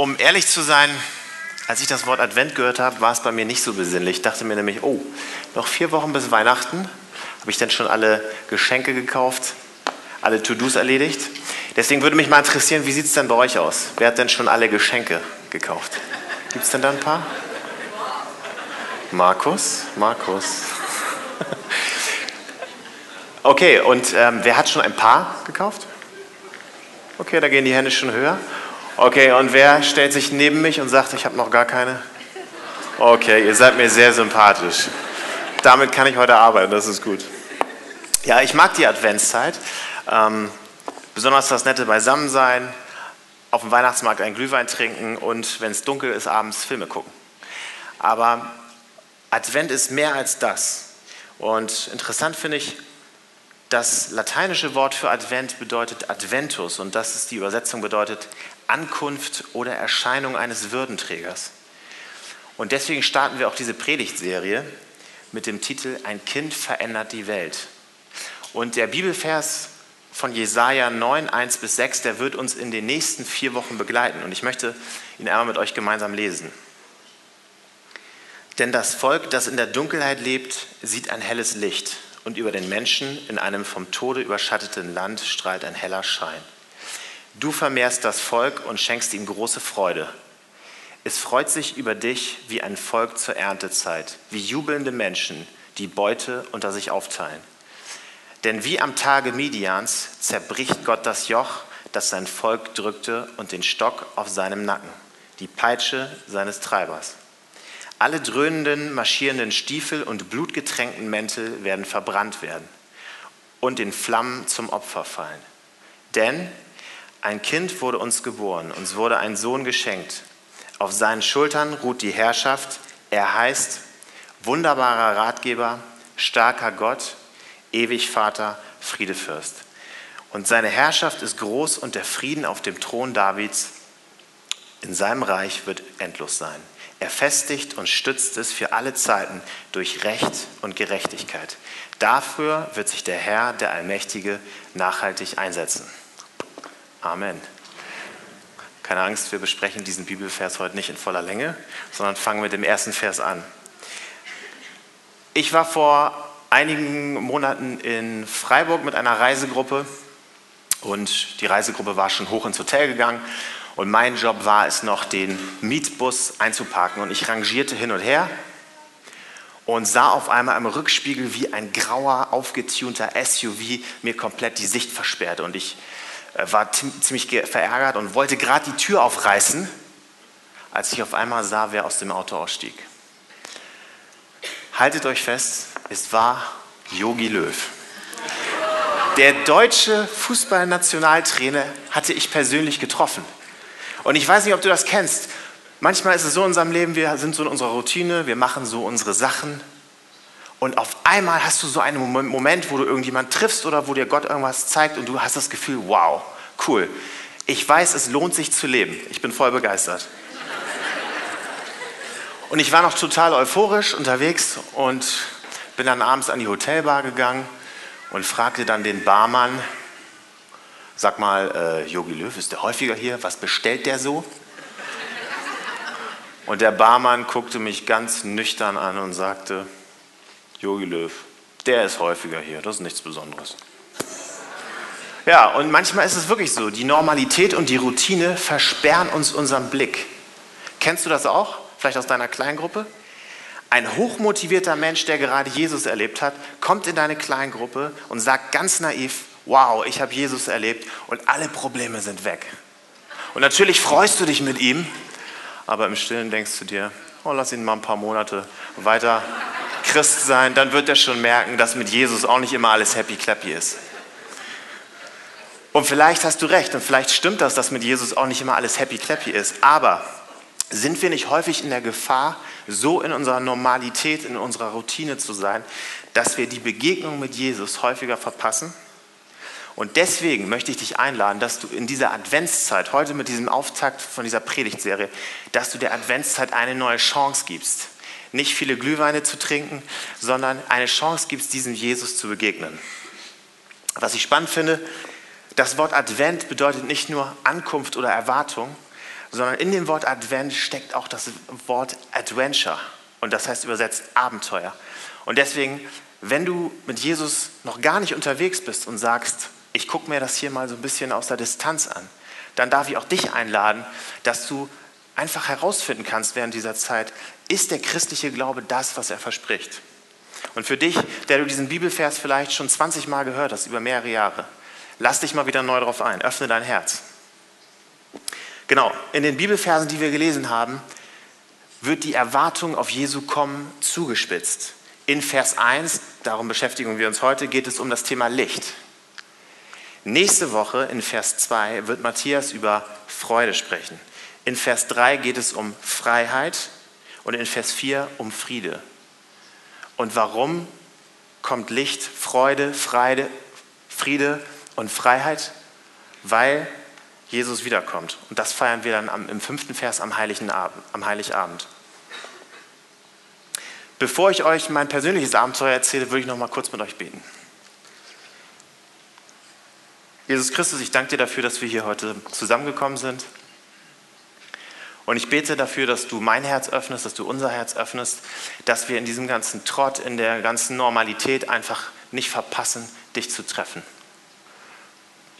Um ehrlich zu sein, als ich das Wort Advent gehört habe, war es bei mir nicht so besinnlich. Ich dachte mir nämlich, oh, noch vier Wochen bis Weihnachten. Habe ich dann schon alle Geschenke gekauft, alle To-Dos erledigt? Deswegen würde mich mal interessieren, wie sieht es denn bei euch aus? Wer hat denn schon alle Geschenke gekauft? Gibt es denn da ein paar? Markus? Markus. Okay, und ähm, wer hat schon ein Paar gekauft? Okay, da gehen die Hände schon höher. Okay, und wer stellt sich neben mich und sagt, ich habe noch gar keine? Okay, ihr seid mir sehr sympathisch. Damit kann ich heute arbeiten, das ist gut. Ja, ich mag die Adventszeit. Ähm, besonders das nette Beisammensein, auf dem Weihnachtsmarkt einen Glühwein trinken und, wenn es dunkel ist, abends Filme gucken. Aber Advent ist mehr als das. Und interessant finde ich, das lateinische Wort für Advent bedeutet Adventus und das ist die Übersetzung bedeutet Ankunft oder Erscheinung eines Würdenträgers. Und deswegen starten wir auch diese Predigtserie mit dem Titel Ein Kind verändert die Welt. Und der Bibelvers von Jesaja 9, 1 bis 6, der wird uns in den nächsten vier Wochen begleiten. Und ich möchte ihn einmal mit euch gemeinsam lesen. Denn das Volk, das in der Dunkelheit lebt, sieht ein helles Licht und über den Menschen in einem vom Tode überschatteten Land strahlt ein heller Schein. Du vermehrst das Volk und schenkst ihm große Freude. Es freut sich über dich wie ein Volk zur Erntezeit, wie jubelnde Menschen, die Beute unter sich aufteilen. Denn wie am Tage Midians zerbricht Gott das Joch, das sein Volk drückte, und den Stock auf seinem Nacken, die Peitsche seines Treibers. Alle dröhnenden, marschierenden Stiefel und blutgetränkten Mäntel werden verbrannt werden und den Flammen zum Opfer fallen. Denn ein Kind wurde uns geboren, uns wurde ein Sohn geschenkt. Auf seinen Schultern ruht die Herrschaft. Er heißt wunderbarer Ratgeber, starker Gott, ewig Vater, Friedefürst. Und seine Herrschaft ist groß und der Frieden auf dem Thron Davids in seinem Reich wird endlos sein. Er festigt und stützt es für alle Zeiten durch Recht und Gerechtigkeit. Dafür wird sich der Herr, der Allmächtige, nachhaltig einsetzen. Amen. Keine Angst, wir besprechen diesen Bibelvers heute nicht in voller Länge, sondern fangen mit dem ersten Vers an. Ich war vor einigen Monaten in Freiburg mit einer Reisegruppe und die Reisegruppe war schon hoch ins Hotel gegangen und mein Job war es noch, den Mietbus einzuparken. Und ich rangierte hin und her und sah auf einmal im Rückspiegel, wie ein grauer, aufgetunter SUV mir komplett die Sicht versperrte. Und ich war ziemlich verärgert und wollte gerade die Tür aufreißen, als ich auf einmal sah, wer aus dem Auto ausstieg. Haltet euch fest, es war Yogi Löw. Der deutsche Fußballnationaltrainer hatte ich persönlich getroffen. Und ich weiß nicht, ob du das kennst. Manchmal ist es so in unserem Leben, wir sind so in unserer Routine, wir machen so unsere Sachen. Und auf einmal hast du so einen Moment, wo du irgendjemand triffst oder wo dir Gott irgendwas zeigt und du hast das Gefühl, wow, cool. Ich weiß, es lohnt sich zu leben. Ich bin voll begeistert. Und ich war noch total euphorisch unterwegs und bin dann abends an die Hotelbar gegangen und fragte dann den Barmann, Sag mal, Yogi äh, Löw, ist der häufiger hier? Was bestellt der so? Und der Barmann guckte mich ganz nüchtern an und sagte, Yogi Löw, der ist häufiger hier, das ist nichts Besonderes. Ja, und manchmal ist es wirklich so, die Normalität und die Routine versperren uns unseren Blick. Kennst du das auch? Vielleicht aus deiner Kleingruppe? Ein hochmotivierter Mensch, der gerade Jesus erlebt hat, kommt in deine Kleingruppe und sagt ganz naiv, wow, ich habe Jesus erlebt und alle Probleme sind weg. Und natürlich freust du dich mit ihm, aber im Stillen denkst du dir, oh, lass ihn mal ein paar Monate weiter Christ sein, dann wird er schon merken, dass mit Jesus auch nicht immer alles happy clappy ist. Und vielleicht hast du recht und vielleicht stimmt das, dass mit Jesus auch nicht immer alles happy clappy ist, aber sind wir nicht häufig in der Gefahr, so in unserer Normalität, in unserer Routine zu sein, dass wir die Begegnung mit Jesus häufiger verpassen? Und deswegen möchte ich dich einladen, dass du in dieser Adventszeit, heute mit diesem Auftakt von dieser Predigtserie, dass du der Adventszeit eine neue Chance gibst. Nicht viele Glühweine zu trinken, sondern eine Chance gibst, diesem Jesus zu begegnen. Was ich spannend finde, das Wort Advent bedeutet nicht nur Ankunft oder Erwartung, sondern in dem Wort Advent steckt auch das Wort Adventure. Und das heißt übersetzt Abenteuer. Und deswegen, wenn du mit Jesus noch gar nicht unterwegs bist und sagst, ich gucke mir das hier mal so ein bisschen aus der Distanz an, dann darf ich auch dich einladen, dass du einfach herausfinden kannst während dieser Zeit, ist der christliche Glaube das, was er verspricht? Und für dich, der du diesen Bibelvers vielleicht schon 20 Mal gehört hast, über mehrere Jahre, lass dich mal wieder neu darauf ein, öffne dein Herz. Genau, in den Bibelversen, die wir gelesen haben, wird die Erwartung auf Jesu Kommen zugespitzt. In Vers 1, darum beschäftigen wir uns heute, geht es um das Thema Licht. Nächste Woche in Vers 2 wird Matthias über Freude sprechen. In Vers 3 geht es um Freiheit und in Vers 4 um Friede. Und warum kommt Licht, Freude, Freude, Friede und Freiheit? Weil Jesus wiederkommt. Und das feiern wir dann am, im fünften Vers am, Heiligen Abend, am Heiligabend. Bevor ich euch mein persönliches Abenteuer erzähle, würde ich noch mal kurz mit euch beten. Jesus Christus, ich danke dir dafür, dass wir hier heute zusammengekommen sind. Und ich bete dafür, dass du mein Herz öffnest, dass du unser Herz öffnest, dass wir in diesem ganzen Trott, in der ganzen Normalität einfach nicht verpassen, dich zu treffen.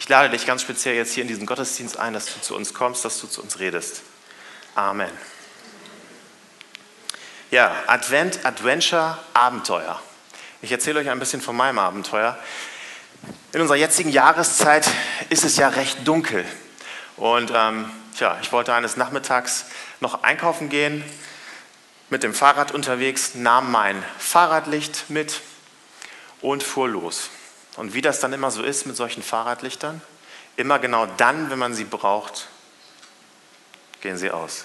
Ich lade dich ganz speziell jetzt hier in diesen Gottesdienst ein, dass du zu uns kommst, dass du zu uns redest. Amen. Ja, Advent, Adventure, Abenteuer. Ich erzähle euch ein bisschen von meinem Abenteuer. In unserer jetzigen Jahreszeit ist es ja recht dunkel. Und ähm, tja, ich wollte eines Nachmittags noch einkaufen gehen, mit dem Fahrrad unterwegs, nahm mein Fahrradlicht mit und fuhr los. Und wie das dann immer so ist mit solchen Fahrradlichtern, immer genau dann, wenn man sie braucht, gehen sie aus.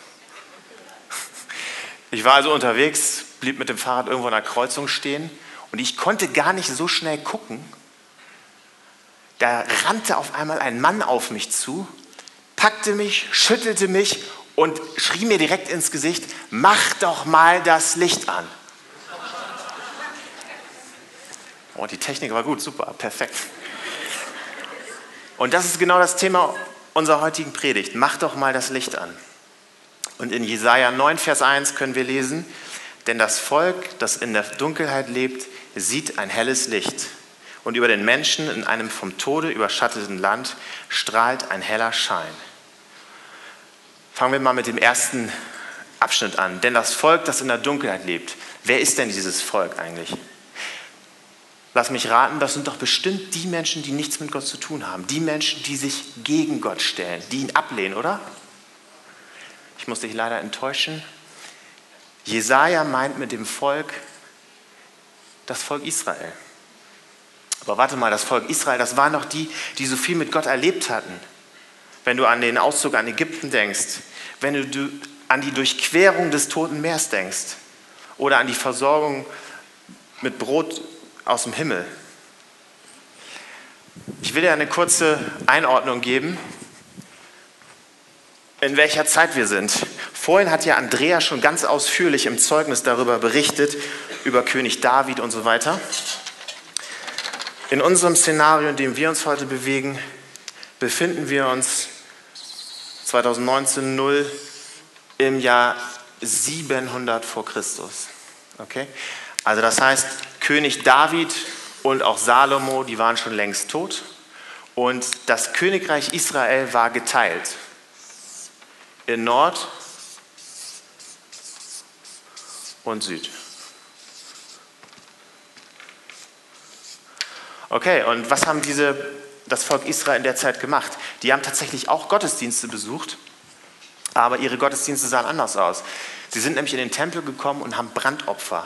Ich war also unterwegs, blieb mit dem Fahrrad irgendwo an der Kreuzung stehen und ich konnte gar nicht so schnell gucken. Da rannte auf einmal ein Mann auf mich zu, packte mich, schüttelte mich und schrie mir direkt ins Gesicht, mach doch mal das Licht an. Oh, die Technik war gut, super, perfekt. Und das ist genau das Thema unserer heutigen Predigt. Mach doch mal das Licht an. Und in Jesaja 9, Vers 1 können wir lesen: Denn das Volk, das in der Dunkelheit lebt, sieht ein helles Licht. Und über den Menschen in einem vom Tode überschatteten Land strahlt ein heller Schein. Fangen wir mal mit dem ersten Abschnitt an. Denn das Volk, das in der Dunkelheit lebt, wer ist denn dieses Volk eigentlich? Lass mich raten, das sind doch bestimmt die Menschen, die nichts mit Gott zu tun haben. Die Menschen, die sich gegen Gott stellen, die ihn ablehnen, oder? Ich muss dich leider enttäuschen. Jesaja meint mit dem Volk das Volk Israel. Aber warte mal, das Volk Israel, das waren doch die, die so viel mit Gott erlebt hatten. Wenn du an den Auszug an Ägypten denkst, wenn du an die Durchquerung des Toten Meers denkst oder an die Versorgung mit Brot aus dem Himmel. Ich will dir eine kurze Einordnung geben, in welcher Zeit wir sind. Vorhin hat ja Andrea schon ganz ausführlich im Zeugnis darüber berichtet, über König David und so weiter. In unserem Szenario, in dem wir uns heute bewegen, befinden wir uns 2019 0 im Jahr 700 vor Christus. Okay? Also das heißt, König David und auch Salomo, die waren schon längst tot. Und das Königreich Israel war geteilt in Nord und Süd. Okay, und was haben diese, das Volk Israel in der Zeit gemacht? Die haben tatsächlich auch Gottesdienste besucht, aber ihre Gottesdienste sahen anders aus. Sie sind nämlich in den Tempel gekommen und haben Brandopfer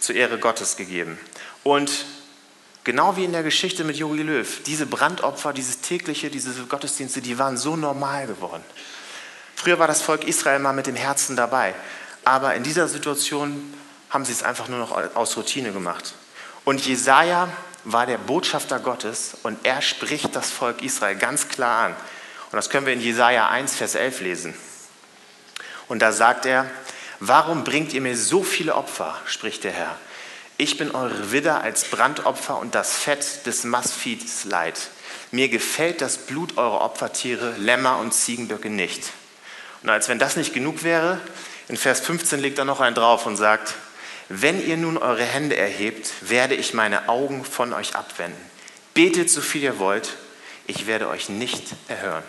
zur Ehre Gottes gegeben. Und genau wie in der Geschichte mit Jogi Löw, diese Brandopfer, dieses tägliche, diese Gottesdienste, die waren so normal geworden. Früher war das Volk Israel mal mit dem Herzen dabei, aber in dieser Situation haben sie es einfach nur noch aus Routine gemacht. Und Jesaja war der Botschafter Gottes und er spricht das Volk Israel ganz klar an. Und das können wir in Jesaja 1, Vers 11 lesen. Und da sagt er, Warum bringt ihr mir so viele Opfer, spricht der Herr? Ich bin eure Widder als Brandopfer und das Fett des Mastviehs leid. Mir gefällt das Blut eurer Opfertiere, Lämmer und Ziegenböcke nicht. Und als wenn das nicht genug wäre, in Vers 15 legt er noch einen drauf und sagt, wenn ihr nun eure Hände erhebt, werde ich meine Augen von euch abwenden. Betet so viel ihr wollt, ich werde euch nicht erhören.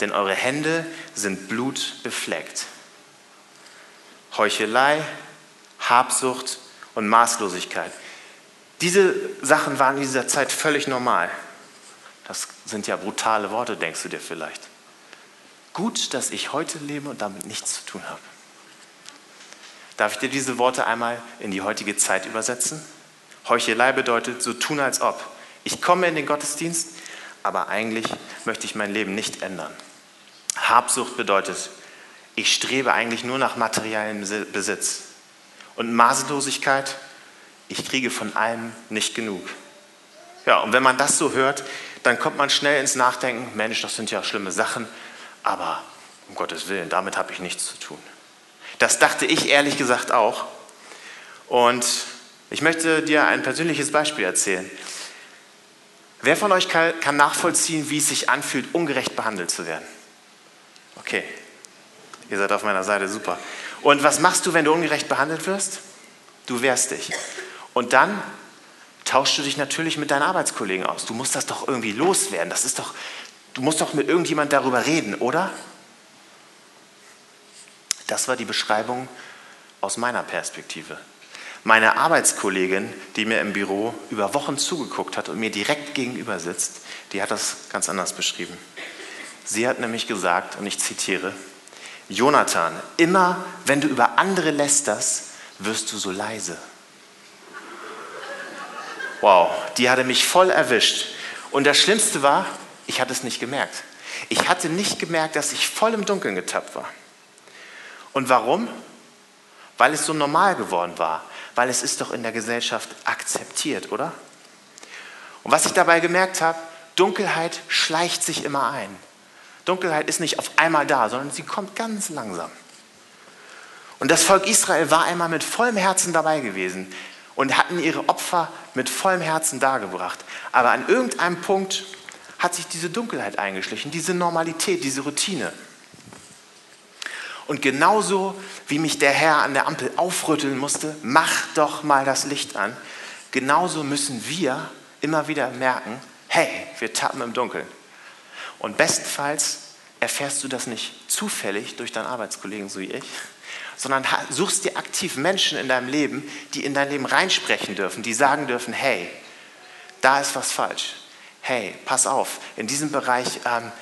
Denn eure Hände sind blutbefleckt. Heuchelei, Habsucht und Maßlosigkeit. Diese Sachen waren in dieser Zeit völlig normal. Das sind ja brutale Worte, denkst du dir vielleicht. Gut, dass ich heute lebe und damit nichts zu tun habe. Darf ich dir diese Worte einmal in die heutige Zeit übersetzen? Heuchelei bedeutet so tun als ob. Ich komme in den Gottesdienst, aber eigentlich möchte ich mein Leben nicht ändern. Habsucht bedeutet, ich strebe eigentlich nur nach materiellem Besitz. Und Maßlosigkeit, ich kriege von allem nicht genug. Ja, und wenn man das so hört, dann kommt man schnell ins Nachdenken, Mensch, das sind ja schlimme Sachen, aber um Gottes Willen, damit habe ich nichts zu tun. Das dachte ich ehrlich gesagt auch. Und ich möchte dir ein persönliches Beispiel erzählen. Wer von euch kann nachvollziehen, wie es sich anfühlt, ungerecht behandelt zu werden? Okay, ihr seid auf meiner Seite, super. Und was machst du, wenn du ungerecht behandelt wirst? Du wehrst dich. Und dann tauschst du dich natürlich mit deinen Arbeitskollegen aus. Du musst das doch irgendwie loswerden. Das ist doch, du musst doch mit irgendjemand darüber reden, oder? Das war die Beschreibung aus meiner Perspektive. Meine Arbeitskollegin, die mir im Büro über Wochen zugeguckt hat und mir direkt gegenüber sitzt, die hat das ganz anders beschrieben. Sie hat nämlich gesagt, und ich zitiere, Jonathan, immer wenn du über andere lästerst, wirst du so leise. Wow, die hatte mich voll erwischt. Und das Schlimmste war, ich hatte es nicht gemerkt. Ich hatte nicht gemerkt, dass ich voll im Dunkeln getappt war. Und warum? Weil es so normal geworden war weil es ist doch in der Gesellschaft akzeptiert, oder? Und was ich dabei gemerkt habe, Dunkelheit schleicht sich immer ein. Dunkelheit ist nicht auf einmal da, sondern sie kommt ganz langsam. Und das Volk Israel war einmal mit vollem Herzen dabei gewesen und hatten ihre Opfer mit vollem Herzen dargebracht. Aber an irgendeinem Punkt hat sich diese Dunkelheit eingeschlichen, diese Normalität, diese Routine. Und genauso wie mich der Herr an der Ampel aufrütteln musste, mach doch mal das Licht an, genauso müssen wir immer wieder merken, hey, wir tappen im Dunkeln. Und bestenfalls erfährst du das nicht zufällig durch deinen Arbeitskollegen, so wie ich, sondern suchst dir aktiv Menschen in deinem Leben, die in dein Leben reinsprechen dürfen, die sagen dürfen, hey, da ist was falsch. Hey, pass auf, in diesem Bereich ähm,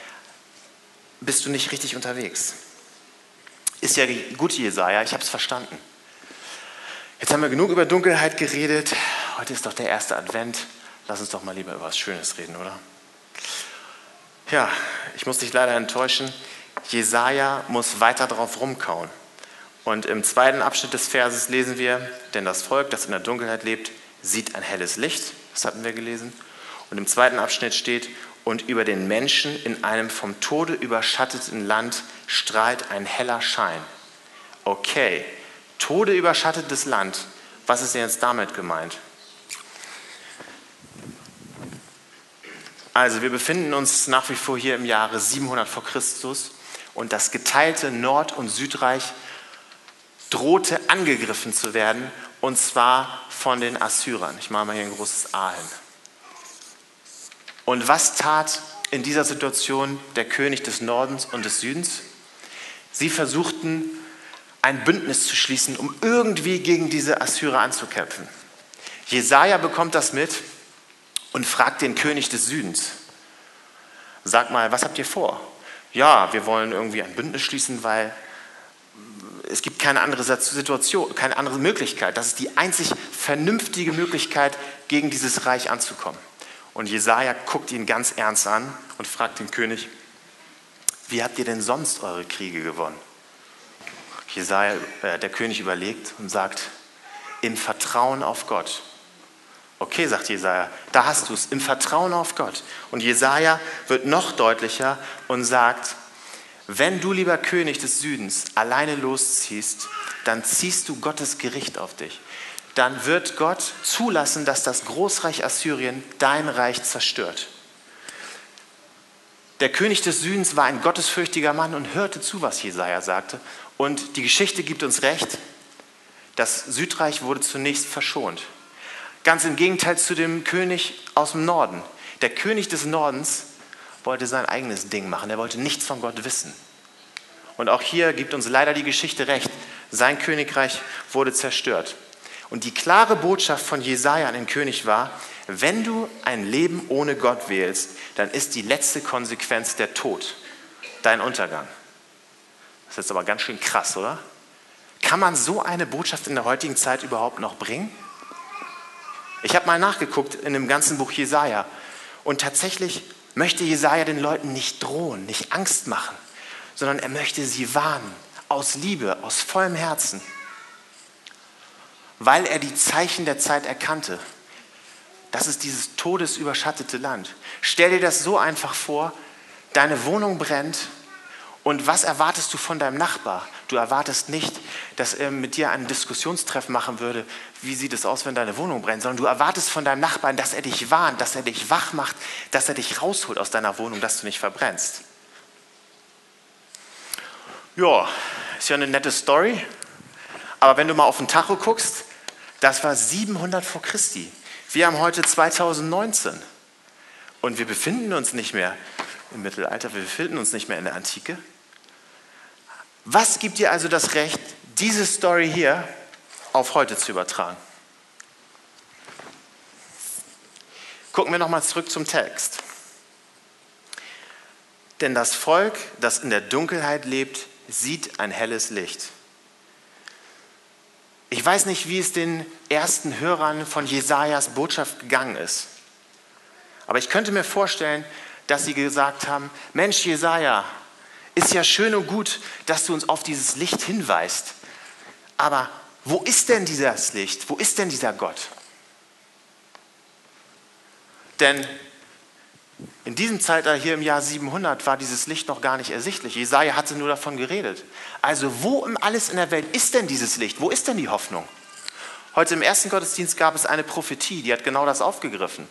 bist du nicht richtig unterwegs ist ja gut, Jesaja, ich habe es verstanden. Jetzt haben wir genug über Dunkelheit geredet. Heute ist doch der erste Advent. Lass uns doch mal lieber über was Schönes reden, oder? Ja, ich muss dich leider enttäuschen. Jesaja muss weiter drauf rumkauen. Und im zweiten Abschnitt des Verses lesen wir: Denn das Volk, das in der Dunkelheit lebt, sieht ein helles Licht. Das hatten wir gelesen. Und im zweiten Abschnitt steht: Und über den Menschen in einem vom Tode überschatteten Land strahlt ein heller Schein. Okay, Tode überschattetes Land. Was ist denn jetzt damit gemeint? Also wir befinden uns nach wie vor hier im Jahre 700 vor Christus und das geteilte Nord- und Südreich drohte angegriffen zu werden und zwar von den Assyrern. Ich mache mal hier ein großes A hin. Und was tat in dieser Situation der König des Nordens und des Südens? Sie versuchten, ein Bündnis zu schließen, um irgendwie gegen diese Assyrer anzukämpfen. Jesaja bekommt das mit und fragt den König des Südens: Sag mal, was habt ihr vor? Ja, wir wollen irgendwie ein Bündnis schließen, weil es gibt keine andere Situation, keine andere Möglichkeit. Das ist die einzig vernünftige Möglichkeit, gegen dieses Reich anzukommen. Und Jesaja guckt ihn ganz ernst an und fragt den König: wie habt ihr denn sonst eure Kriege gewonnen? Jesaja, äh, der König überlegt und sagt, im Vertrauen auf Gott. Okay, sagt Jesaja, da hast du es, im Vertrauen auf Gott. Und Jesaja wird noch deutlicher und sagt, wenn du, lieber König des Südens, alleine losziehst, dann ziehst du Gottes Gericht auf dich. Dann wird Gott zulassen, dass das Großreich Assyrien dein Reich zerstört. Der König des Südens war ein gottesfürchtiger Mann und hörte zu, was Jesaja sagte. Und die Geschichte gibt uns recht, das Südreich wurde zunächst verschont. Ganz im Gegenteil zu dem König aus dem Norden. Der König des Nordens wollte sein eigenes Ding machen. Er wollte nichts von Gott wissen. Und auch hier gibt uns leider die Geschichte recht. Sein Königreich wurde zerstört. Und die klare Botschaft von Jesaja an den König war: Wenn du ein Leben ohne Gott wählst, dann ist die letzte Konsequenz der Tod, dein Untergang. Das ist jetzt aber ganz schön krass, oder? Kann man so eine Botschaft in der heutigen Zeit überhaupt noch bringen? Ich habe mal nachgeguckt in dem ganzen Buch Jesaja und tatsächlich möchte Jesaja den Leuten nicht drohen, nicht Angst machen, sondern er möchte sie warnen, aus Liebe, aus vollem Herzen, weil er die Zeichen der Zeit erkannte. Das ist dieses todesüberschattete Land. Stell dir das so einfach vor, deine Wohnung brennt und was erwartest du von deinem Nachbar? Du erwartest nicht, dass er mit dir einen Diskussionstreff machen würde, wie sieht es aus, wenn deine Wohnung brennt, sondern du erwartest von deinem Nachbarn, dass er dich warnt, dass er dich wach macht, dass er dich rausholt aus deiner Wohnung, dass du nicht verbrennst. Ja, ist ja eine nette Story. Aber wenn du mal auf den Tacho guckst, das war 700 vor Christi. Wir haben heute 2019 und wir befinden uns nicht mehr im Mittelalter, wir befinden uns nicht mehr in der Antike. Was gibt dir also das Recht, diese Story hier auf heute zu übertragen? Gucken wir nochmal zurück zum Text. Denn das Volk, das in der Dunkelheit lebt, sieht ein helles Licht. Ich weiß nicht, wie es den ersten Hörern von Jesajas Botschaft gegangen ist. Aber ich könnte mir vorstellen, dass sie gesagt haben: Mensch, Jesaja, ist ja schön und gut, dass du uns auf dieses Licht hinweist. Aber wo ist denn dieses Licht? Wo ist denn dieser Gott? Denn in diesem Zeitalter hier im Jahr 700 war dieses Licht noch gar nicht ersichtlich. Jesaja hatte nur davon geredet. Also, wo im alles in der Welt ist denn dieses Licht? Wo ist denn die Hoffnung? Heute im ersten Gottesdienst gab es eine Prophetie, die hat genau das aufgegriffen.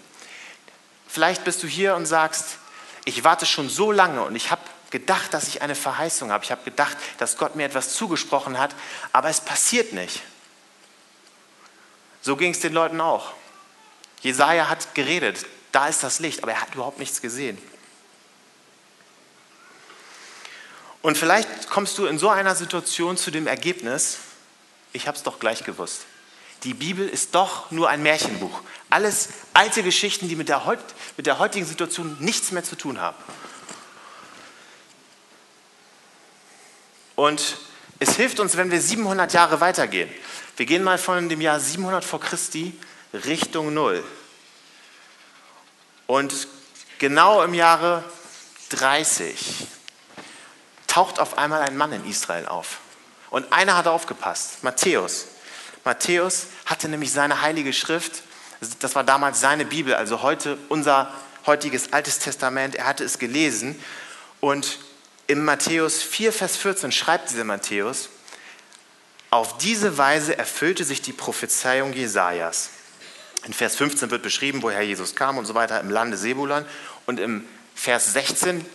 Vielleicht bist du hier und sagst, ich warte schon so lange und ich habe gedacht, dass ich eine Verheißung habe. Ich habe gedacht, dass Gott mir etwas zugesprochen hat, aber es passiert nicht. So ging es den Leuten auch. Jesaja hat geredet, da ist das Licht, aber er hat überhaupt nichts gesehen. Und vielleicht kommst du in so einer Situation zu dem Ergebnis, ich habe es doch gleich gewusst. Die Bibel ist doch nur ein Märchenbuch. Alles alte Geschichten, die mit der, mit der heutigen Situation nichts mehr zu tun haben. Und es hilft uns, wenn wir 700 Jahre weitergehen. Wir gehen mal von dem Jahr 700 vor Christi Richtung Null. Und genau im Jahre 30 taucht auf einmal ein Mann in Israel auf. Und einer hat aufgepasst, Matthäus. Matthäus hatte nämlich seine heilige Schrift, das war damals seine Bibel, also heute unser heutiges Altes Testament, er hatte es gelesen. Und im Matthäus 4, Vers 14 schreibt dieser Matthäus, auf diese Weise erfüllte sich die Prophezeiung Jesajas. In Vers 15 wird beschrieben, woher Jesus kam und so weiter im Lande Sebulon. Und im Vers 16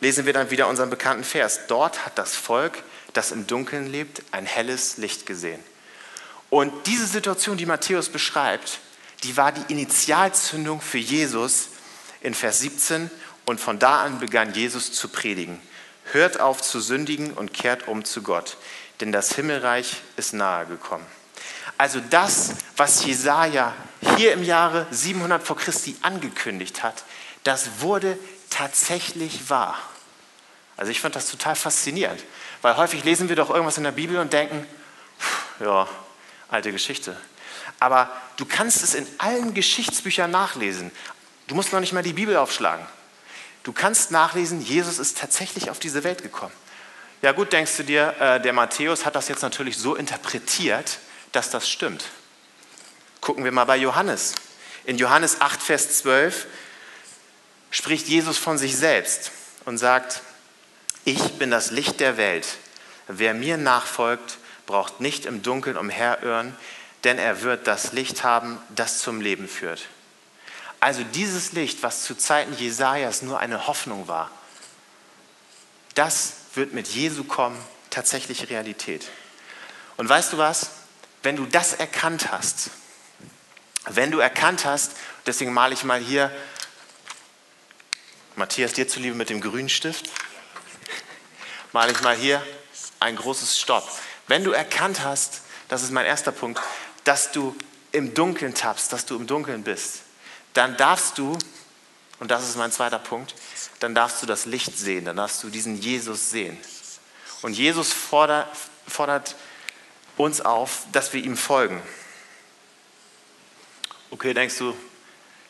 lesen wir dann wieder unseren bekannten Vers. Dort hat das Volk, das im Dunkeln lebt, ein helles Licht gesehen. Und diese Situation, die Matthäus beschreibt, die war die Initialzündung für Jesus in Vers 17. Und von da an begann Jesus zu predigen. Hört auf zu sündigen und kehrt um zu Gott, denn das Himmelreich ist nahe gekommen. Also das, was Jesaja hier im Jahre 700 vor Christi angekündigt hat, das wurde tatsächlich wahr. Also ich fand das total faszinierend, weil häufig lesen wir doch irgendwas in der Bibel und denken, ja, alte Geschichte. Aber du kannst es in allen Geschichtsbüchern nachlesen. Du musst noch nicht mal die Bibel aufschlagen. Du kannst nachlesen, Jesus ist tatsächlich auf diese Welt gekommen. Ja gut, denkst du dir, äh, der Matthäus hat das jetzt natürlich so interpretiert, dass das stimmt. Gucken wir mal bei Johannes. In Johannes 8, Vers 12 spricht Jesus von sich selbst und sagt, ich bin das Licht der Welt. Wer mir nachfolgt, braucht nicht im Dunkeln umherirren, denn er wird das Licht haben, das zum Leben führt. Also dieses Licht, was zu Zeiten Jesajas nur eine Hoffnung war, das wird mit Jesu kommen tatsächlich Realität. Und weißt du was? Wenn du das erkannt hast, wenn du erkannt hast, deswegen male ich mal hier, Matthias, dir zuliebe mit dem grünen Stift, male ich mal hier ein großes Stopp. Wenn du erkannt hast, das ist mein erster Punkt, dass du im Dunkeln tappst, dass du im Dunkeln bist, dann darfst du, und das ist mein zweiter Punkt, dann darfst du das Licht sehen, dann darfst du diesen Jesus sehen. Und Jesus fordert, fordert uns auf, dass wir ihm folgen. Okay, denkst du,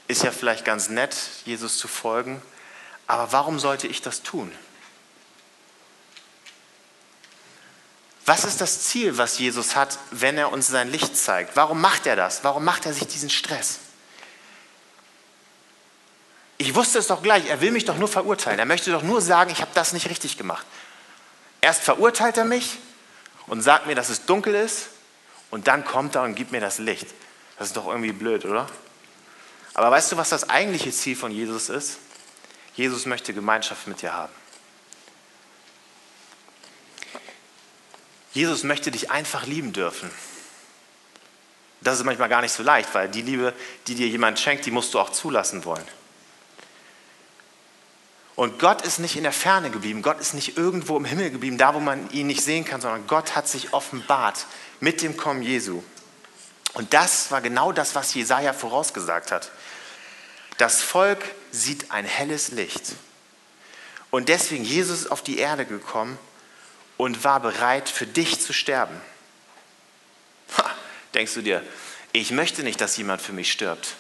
ist ja vielleicht ganz nett, Jesus zu folgen, aber warum sollte ich das tun? Was ist das Ziel, was Jesus hat, wenn er uns sein Licht zeigt? Warum macht er das? Warum macht er sich diesen Stress? Ich wusste es doch gleich, er will mich doch nur verurteilen. Er möchte doch nur sagen, ich habe das nicht richtig gemacht. Erst verurteilt er mich und sagt mir, dass es dunkel ist und dann kommt er und gibt mir das Licht. Das ist doch irgendwie blöd, oder? Aber weißt du, was das eigentliche Ziel von Jesus ist? Jesus möchte Gemeinschaft mit dir haben. Jesus möchte dich einfach lieben dürfen. Das ist manchmal gar nicht so leicht, weil die Liebe, die dir jemand schenkt, die musst du auch zulassen wollen. Und Gott ist nicht in der Ferne geblieben, Gott ist nicht irgendwo im Himmel geblieben, da wo man ihn nicht sehen kann, sondern Gott hat sich offenbart mit dem Kommen Jesu. Und das war genau das, was Jesaja vorausgesagt hat. Das Volk sieht ein helles Licht. Und deswegen Jesus ist auf die Erde gekommen, und war bereit, für dich zu sterben. Ha, denkst du dir, ich möchte nicht, dass jemand für mich stirbt.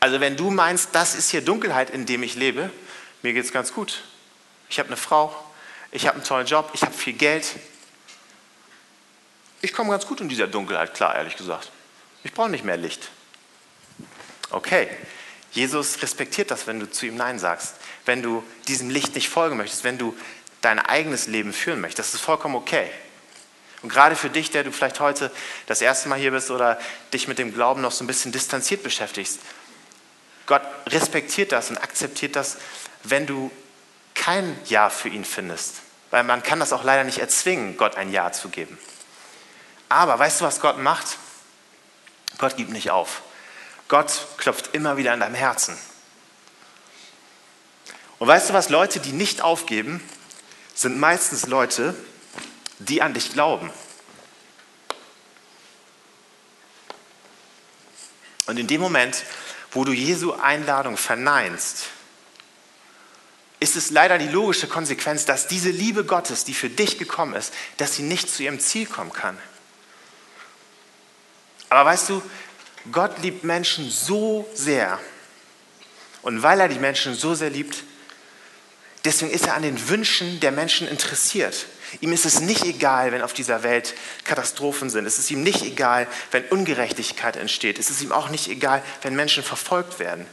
Also wenn du meinst, das ist hier Dunkelheit, in dem ich lebe, mir geht es ganz gut. Ich habe eine Frau, ich habe einen tollen Job, ich habe viel Geld. Ich komme ganz gut in dieser Dunkelheit klar, ehrlich gesagt. Ich brauche nicht mehr Licht. Okay, Jesus respektiert das, wenn du zu ihm Nein sagst, wenn du diesem Licht nicht folgen möchtest, wenn du dein eigenes Leben führen möchtest. Das ist vollkommen okay. Und gerade für dich, der du vielleicht heute das erste Mal hier bist oder dich mit dem Glauben noch so ein bisschen distanziert beschäftigst, Gott respektiert das und akzeptiert das, wenn du kein Ja für ihn findest. Weil man kann das auch leider nicht erzwingen, Gott ein Ja zu geben. Aber weißt du, was Gott macht? Gott gibt nicht auf. Gott klopft immer wieder an deinem Herzen. Und weißt du was, Leute, die nicht aufgeben, sind meistens Leute, die an dich glauben. Und in dem Moment, wo du Jesu Einladung verneinst, ist es leider die logische Konsequenz, dass diese Liebe Gottes, die für dich gekommen ist, dass sie nicht zu ihrem Ziel kommen kann. Aber weißt du, Gott liebt Menschen so sehr. Und weil er die Menschen so sehr liebt, Deswegen ist er an den Wünschen der Menschen interessiert. Ihm ist es nicht egal, wenn auf dieser Welt Katastrophen sind. Es ist ihm nicht egal, wenn Ungerechtigkeit entsteht. Es ist ihm auch nicht egal, wenn Menschen verfolgt werden.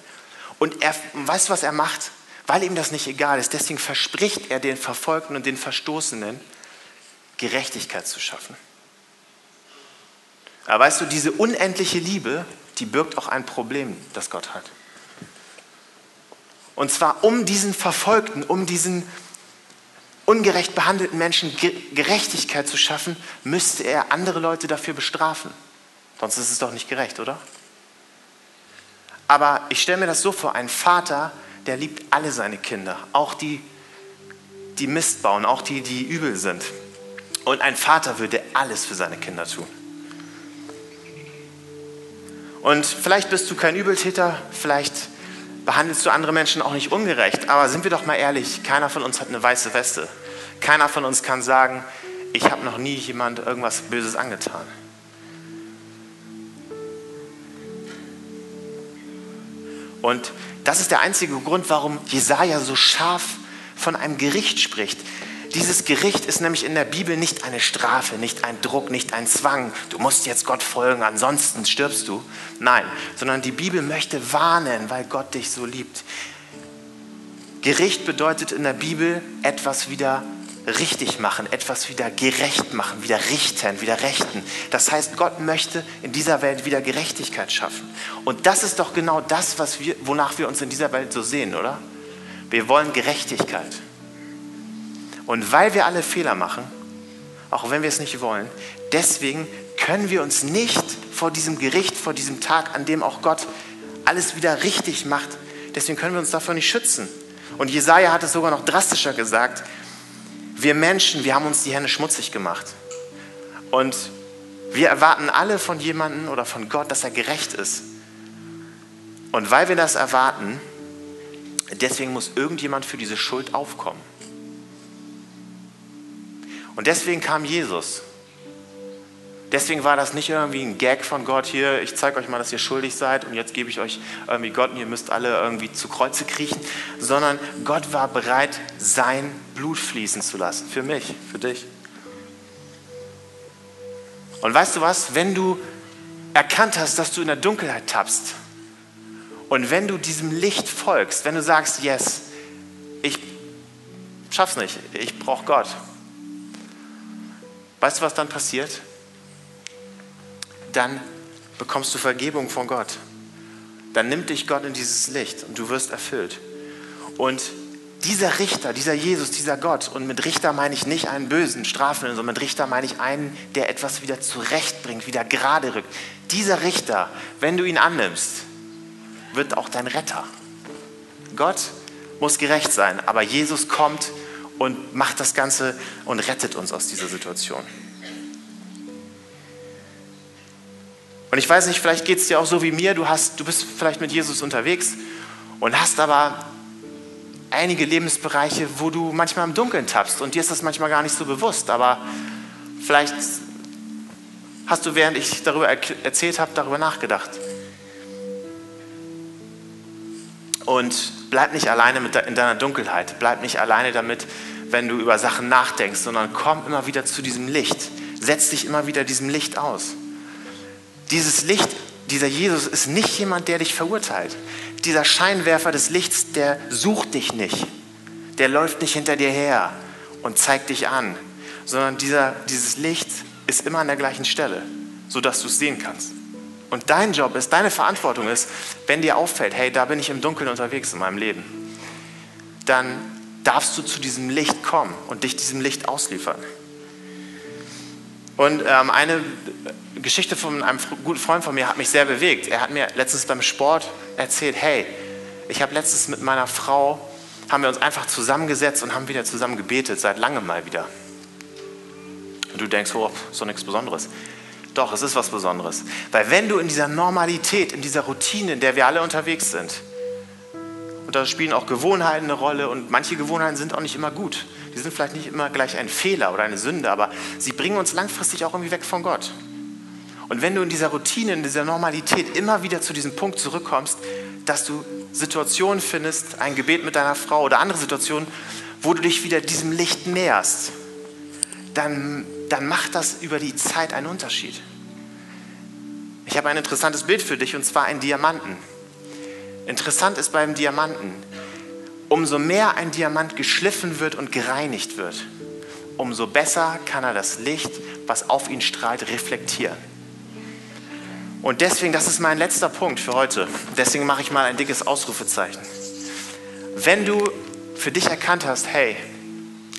Und er, weißt du, was er macht? Weil ihm das nicht egal ist. Deswegen verspricht er den Verfolgten und den Verstoßenen, Gerechtigkeit zu schaffen. Aber weißt du, diese unendliche Liebe, die birgt auch ein Problem, das Gott hat. Und zwar um diesen Verfolgten, um diesen ungerecht behandelten Menschen Gerechtigkeit zu schaffen, müsste er andere Leute dafür bestrafen. Sonst ist es doch nicht gerecht, oder? Aber ich stelle mir das so vor, ein Vater, der liebt alle seine Kinder, auch die, die Mist bauen, auch die, die übel sind. Und ein Vater würde alles für seine Kinder tun. Und vielleicht bist du kein Übeltäter, vielleicht behandelst du andere Menschen auch nicht ungerecht. Aber sind wir doch mal ehrlich, keiner von uns hat eine weiße Weste. Keiner von uns kann sagen, ich habe noch nie jemand irgendwas Böses angetan. Und das ist der einzige Grund, warum Jesaja so scharf von einem Gericht spricht. Dieses Gericht ist nämlich in der Bibel nicht eine Strafe, nicht ein Druck, nicht ein Zwang. Du musst jetzt Gott folgen, ansonsten stirbst du. Nein, sondern die Bibel möchte warnen, weil Gott dich so liebt. Gericht bedeutet in der Bibel etwas wieder richtig machen, etwas wieder gerecht machen, wieder richten, wieder rechten. Das heißt, Gott möchte in dieser Welt wieder Gerechtigkeit schaffen. Und das ist doch genau das, was wir, wonach wir uns in dieser Welt so sehen, oder? Wir wollen Gerechtigkeit. Und weil wir alle Fehler machen, auch wenn wir es nicht wollen, deswegen können wir uns nicht vor diesem Gericht, vor diesem Tag, an dem auch Gott alles wieder richtig macht, deswegen können wir uns davor nicht schützen. Und Jesaja hat es sogar noch drastischer gesagt. Wir Menschen, wir haben uns die Hände schmutzig gemacht. Und wir erwarten alle von jemandem oder von Gott, dass er gerecht ist. Und weil wir das erwarten, deswegen muss irgendjemand für diese Schuld aufkommen. Und deswegen kam Jesus. Deswegen war das nicht irgendwie ein Gag von Gott hier, ich zeige euch mal, dass ihr schuldig seid und jetzt gebe ich euch irgendwie Gott und ihr müsst alle irgendwie zu Kreuze kriechen, sondern Gott war bereit, sein Blut fließen zu lassen. Für mich, für dich. Und weißt du was, wenn du erkannt hast, dass du in der Dunkelheit tappst und wenn du diesem Licht folgst, wenn du sagst, yes, ich schaff's nicht, ich brauche Gott. Weißt du, was dann passiert? dann bekommst du Vergebung von Gott. Dann nimmt dich Gott in dieses Licht und du wirst erfüllt. Und dieser Richter, dieser Jesus, dieser Gott, und mit Richter meine ich nicht einen bösen, strafenden, sondern mit Richter meine ich einen, der etwas wieder zurechtbringt, wieder gerade rückt. Dieser Richter, wenn du ihn annimmst, wird auch dein Retter. Gott muss gerecht sein, aber Jesus kommt und macht das Ganze und rettet uns aus dieser Situation. Und ich weiß nicht, vielleicht geht es dir auch so wie mir, du, hast, du bist vielleicht mit Jesus unterwegs und hast aber einige Lebensbereiche, wo du manchmal im Dunkeln tappst und dir ist das manchmal gar nicht so bewusst, aber vielleicht hast du, während ich darüber erzählt habe, darüber nachgedacht. Und bleib nicht alleine in deiner Dunkelheit, bleib nicht alleine damit, wenn du über Sachen nachdenkst, sondern komm immer wieder zu diesem Licht, setz dich immer wieder diesem Licht aus. Dieses Licht, dieser Jesus ist nicht jemand, der dich verurteilt. Dieser Scheinwerfer des Lichts, der sucht dich nicht. Der läuft nicht hinter dir her und zeigt dich an, sondern dieser, dieses Licht ist immer an der gleichen Stelle, sodass du es sehen kannst. Und dein Job ist, deine Verantwortung ist, wenn dir auffällt, hey, da bin ich im Dunkeln unterwegs in meinem Leben, dann darfst du zu diesem Licht kommen und dich diesem Licht ausliefern. Und ähm, eine Geschichte von einem guten Freund von mir hat mich sehr bewegt. Er hat mir letztens beim Sport erzählt, hey, ich habe letztens mit meiner Frau, haben wir uns einfach zusammengesetzt und haben wieder zusammen gebetet, seit langem mal wieder. Und du denkst, oh, doch nichts Besonderes. Doch, es ist was Besonderes. Weil wenn du in dieser Normalität, in dieser Routine, in der wir alle unterwegs sind, und da spielen auch Gewohnheiten eine Rolle und manche Gewohnheiten sind auch nicht immer gut. Die sind vielleicht nicht immer gleich ein Fehler oder eine Sünde, aber sie bringen uns langfristig auch irgendwie weg von Gott. Und wenn du in dieser Routine, in dieser Normalität immer wieder zu diesem Punkt zurückkommst, dass du Situationen findest, ein Gebet mit deiner Frau oder andere Situationen, wo du dich wieder diesem Licht näherst, dann, dann macht das über die Zeit einen Unterschied. Ich habe ein interessantes Bild für dich und zwar einen Diamanten. Interessant ist beim Diamanten, umso mehr ein Diamant geschliffen wird und gereinigt wird, umso besser kann er das Licht, was auf ihn strahlt, reflektieren. Und deswegen, das ist mein letzter Punkt für heute. Deswegen mache ich mal ein dickes Ausrufezeichen. Wenn du für dich erkannt hast, hey,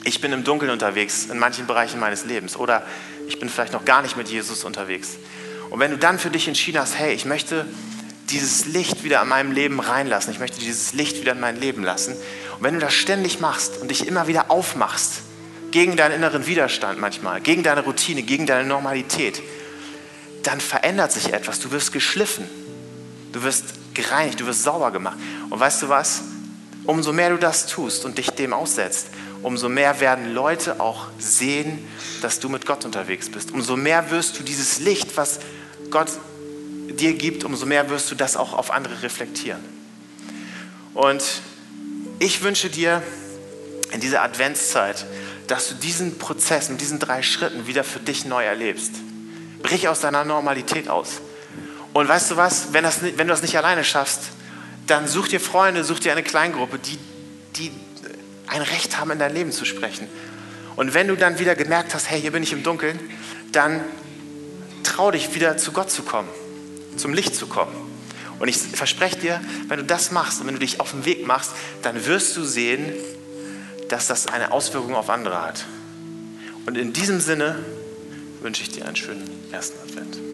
ich bin im Dunkeln unterwegs in manchen Bereichen meines Lebens oder ich bin vielleicht noch gar nicht mit Jesus unterwegs. Und wenn du dann für dich entschieden hast, hey, ich möchte dieses Licht wieder in meinem Leben reinlassen, ich möchte dieses Licht wieder in mein Leben lassen. Und wenn du das ständig machst und dich immer wieder aufmachst, gegen deinen inneren Widerstand manchmal, gegen deine Routine, gegen deine Normalität, dann verändert sich etwas. Du wirst geschliffen, du wirst gereinigt, du wirst sauber gemacht. Und weißt du was? Umso mehr du das tust und dich dem aussetzt, umso mehr werden Leute auch sehen, dass du mit Gott unterwegs bist. Umso mehr wirst du dieses Licht, was Gott dir gibt, umso mehr wirst du das auch auf andere reflektieren. Und ich wünsche dir in dieser Adventszeit, dass du diesen Prozess mit diesen drei Schritten wieder für dich neu erlebst. Brich aus deiner Normalität aus. Und weißt du was, wenn, das, wenn du das nicht alleine schaffst, dann such dir Freunde, such dir eine Kleingruppe, die, die ein Recht haben, in dein Leben zu sprechen. Und wenn du dann wieder gemerkt hast, hey, hier bin ich im Dunkeln, dann trau dich wieder zu Gott zu kommen, zum Licht zu kommen. Und ich verspreche dir, wenn du das machst und wenn du dich auf den Weg machst, dann wirst du sehen, dass das eine Auswirkung auf andere hat. Und in diesem Sinne wünsche ich dir einen schönen ersten Advent.